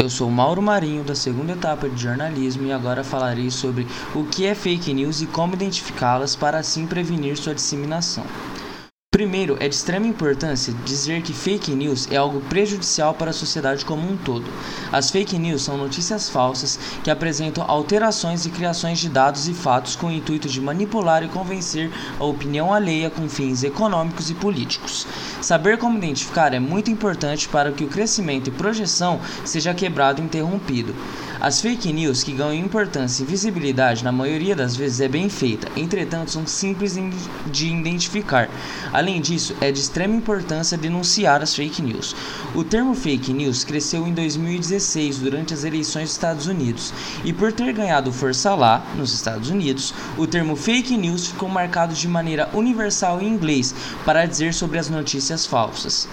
Eu sou Mauro Marinho, da segunda etapa de jornalismo, e agora falarei sobre o que é fake news e como identificá-las para assim prevenir sua disseminação. Primeiro, é de extrema importância dizer que fake news é algo prejudicial para a sociedade como um todo. As fake news são notícias falsas que apresentam alterações e criações de dados e fatos com o intuito de manipular e convencer a opinião alheia com fins econômicos e políticos. Saber como identificar é muito importante para que o crescimento e projeção seja quebrado e interrompido. As fake news que ganham importância e visibilidade na maioria das vezes é bem feita, entretanto são simples de identificar. Além disso, é de extrema importância denunciar as fake news. O termo fake news cresceu em 2016 durante as eleições dos Estados Unidos, e por ter ganhado força lá, nos Estados Unidos, o termo fake news ficou marcado de maneira universal em inglês para dizer sobre as notícias falsas.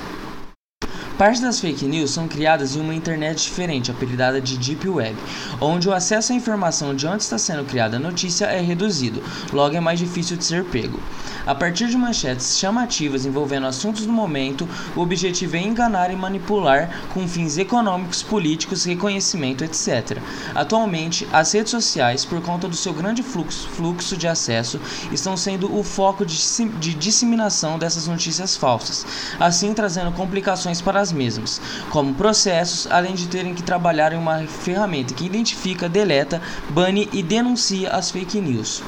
Parte das fake news são criadas em uma internet diferente, apelidada de Deep Web, onde o acesso à informação de onde está sendo criada a notícia é reduzido, logo é mais difícil de ser pego. A partir de manchetes chamativas envolvendo assuntos do momento, o objetivo é enganar e manipular com fins econômicos, políticos, reconhecimento, etc. Atualmente, as redes sociais, por conta do seu grande fluxo, fluxo de acesso, estão sendo o foco de, de disseminação dessas notícias falsas, assim trazendo complicações para as mesmas, como processos, além de terem que trabalhar em uma ferramenta que identifica, deleta, bane e denuncia as fake news.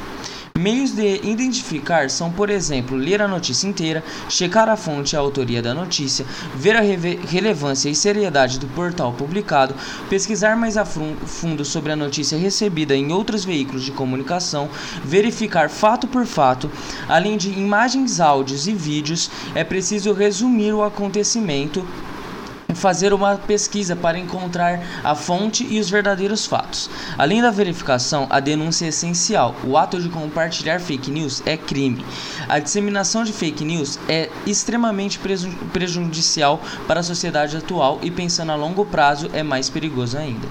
Meios de identificar são, por exemplo, ler a notícia inteira, checar a fonte e a autoria da notícia, ver a relevância e seriedade do portal publicado, pesquisar mais a fundo sobre a notícia recebida em outros veículos de comunicação, verificar fato por fato, além de imagens, áudios e vídeos, é preciso resumir o acontecimento fazer uma pesquisa para encontrar a fonte e os verdadeiros fatos. Além da verificação, a denúncia é essencial. O ato de compartilhar fake news é crime. A disseminação de fake news é extremamente prejudicial para a sociedade atual e pensando a longo prazo é mais perigoso ainda.